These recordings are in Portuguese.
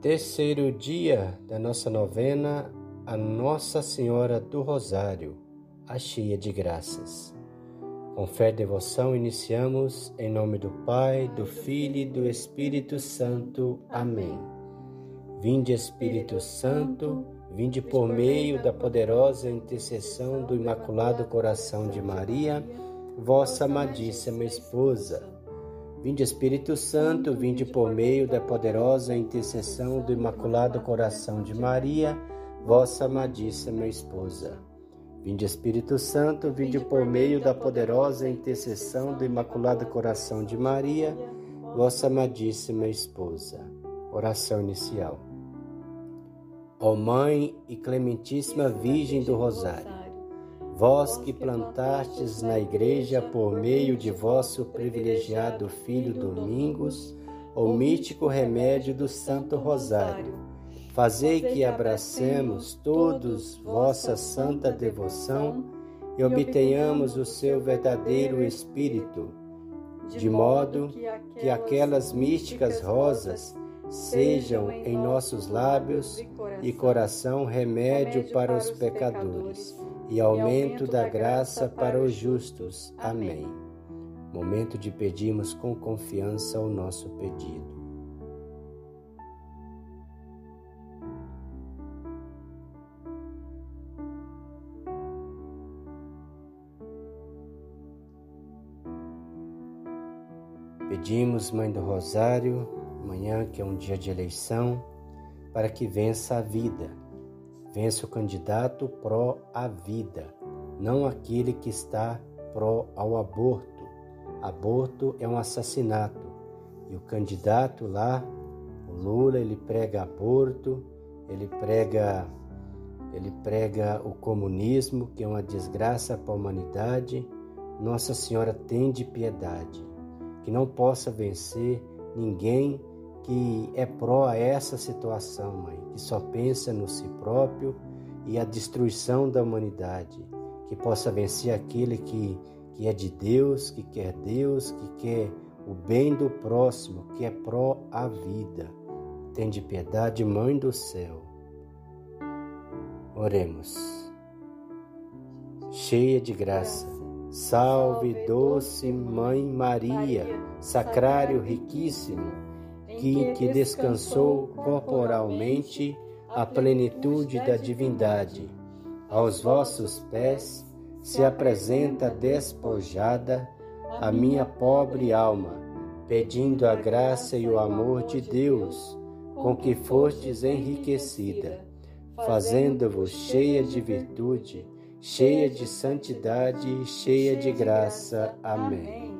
Terceiro dia da nossa novena a Nossa Senhora do Rosário, a cheia de graças. Com fé e devoção iniciamos em nome do Pai, do Filho e do Espírito Santo. Amém. Vinde Espírito Santo, vinde por meio da poderosa intercessão do Imaculado Coração de Maria, vossa amadíssima esposa Vinde Espírito Santo, vinde por meio da poderosa intercessão do Imaculado Coração de Maria, vossa amadíssima esposa. Vinde Espírito Santo, vinde por meio da poderosa intercessão do Imaculado Coração de Maria, vossa amadíssima esposa. Oração inicial. Ó Mãe e Clementíssima Virgem do Rosário, vós que plantastes na Igreja por meio de vosso privilegiado Filho Domingos, o mítico remédio do Santo Rosário. Fazei que abracemos todos vossa santa devoção e obtenhamos o seu verdadeiro Espírito, de modo que aquelas místicas rosas sejam em nossos lábios e coração remédio para os pecadores e aumento da graça para os justos. Amém. Momento de pedirmos com confiança o nosso pedido. Pedimos, Mãe do Rosário, amanhã que é um dia de eleição, para que vença a vida Vence o candidato pró à vida, não aquele que está pró ao aborto. Aborto é um assassinato. E o candidato lá, o Lula, ele prega aborto, ele prega ele prega o comunismo, que é uma desgraça para a humanidade. Nossa Senhora tem de piedade, que não possa vencer ninguém que é pró a essa situação, mãe, que só pensa no si próprio e a destruição da humanidade, que possa vencer aquele que, que é de Deus, que quer Deus, que quer o bem do próximo, que é pró a vida. Tem de piedade, Mãe do céu. Oremos. Cheia de graça, salve, doce Mãe Maria, sacrário riquíssimo que, que descansou corporalmente a plenitude da divindade. Aos vossos pés se apresenta despojada a minha pobre alma, pedindo a graça e o amor de Deus, com que fostes enriquecida, fazendo-vos cheia de virtude, cheia de santidade e cheia de graça. Amém.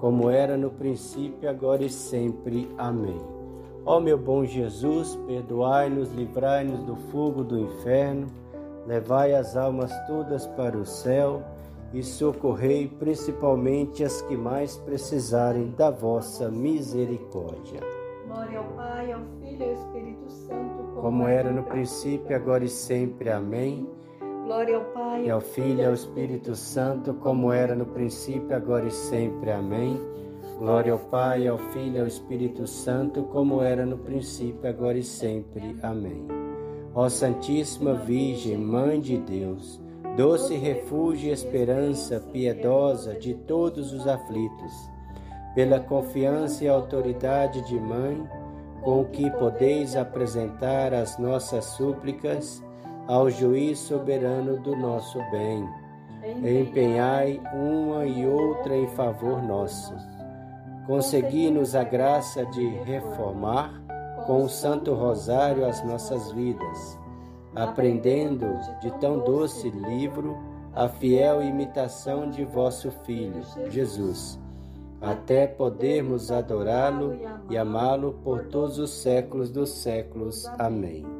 como era no princípio, agora e sempre. Amém. Ó meu bom Jesus, perdoai-nos, livrai-nos do fogo do inferno, levai as almas todas para o céu e socorrei principalmente as que mais precisarem da vossa misericórdia. Glória ao Pai, ao Filho e ao Espírito Santo, como, como era no princípio, agora e sempre. Amém. Glória ao Pai, e ao Filho e ao Espírito Santo, como era no princípio, agora e sempre. Amém. Glória ao Pai, ao Filho e ao Espírito Santo, como era no princípio, agora e sempre. Amém. Ó Santíssima Virgem, Mãe de Deus, doce refúgio e esperança piedosa de todos os aflitos, pela confiança e autoridade de Mãe, com que podeis apresentar as nossas súplicas ao juiz soberano do nosso bem. Empenhai uma e outra em favor nosso Consegui-nos a graça de reformar com o Santo Rosário as nossas vidas, aprendendo de tão doce livro a fiel imitação de vosso Filho, Jesus, até podermos adorá-lo e amá-lo por todos os séculos dos séculos. Amém.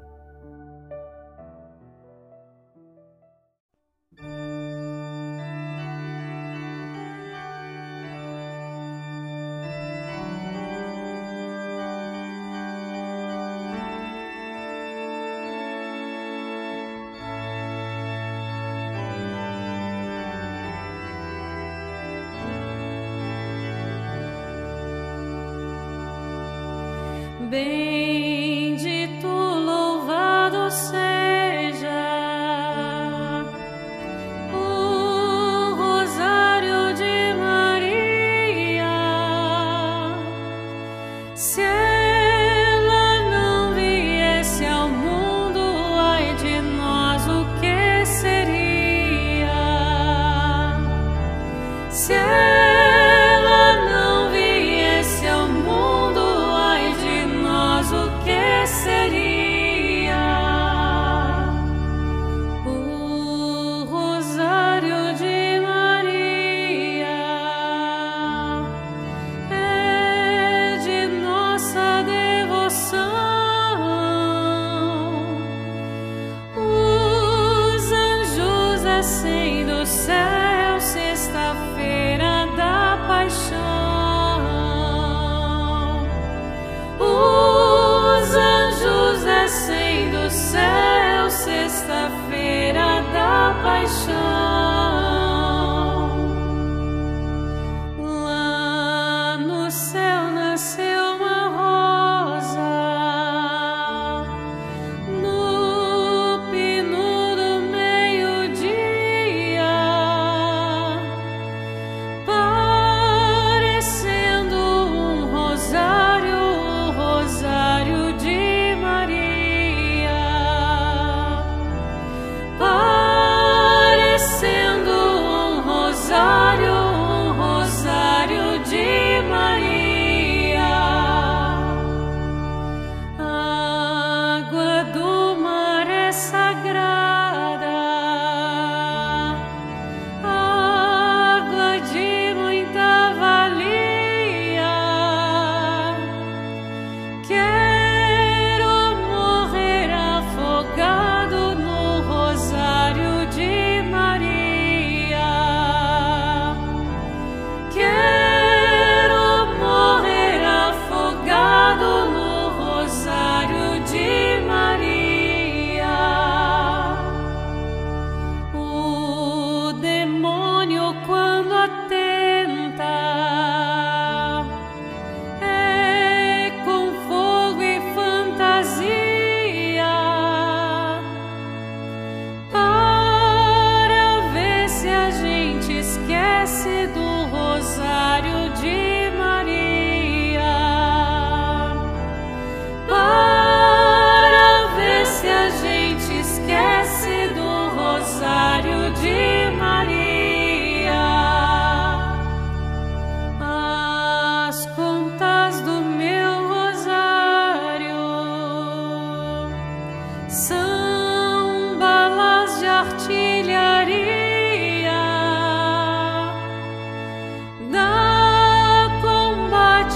Bendito, esquece do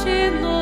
しの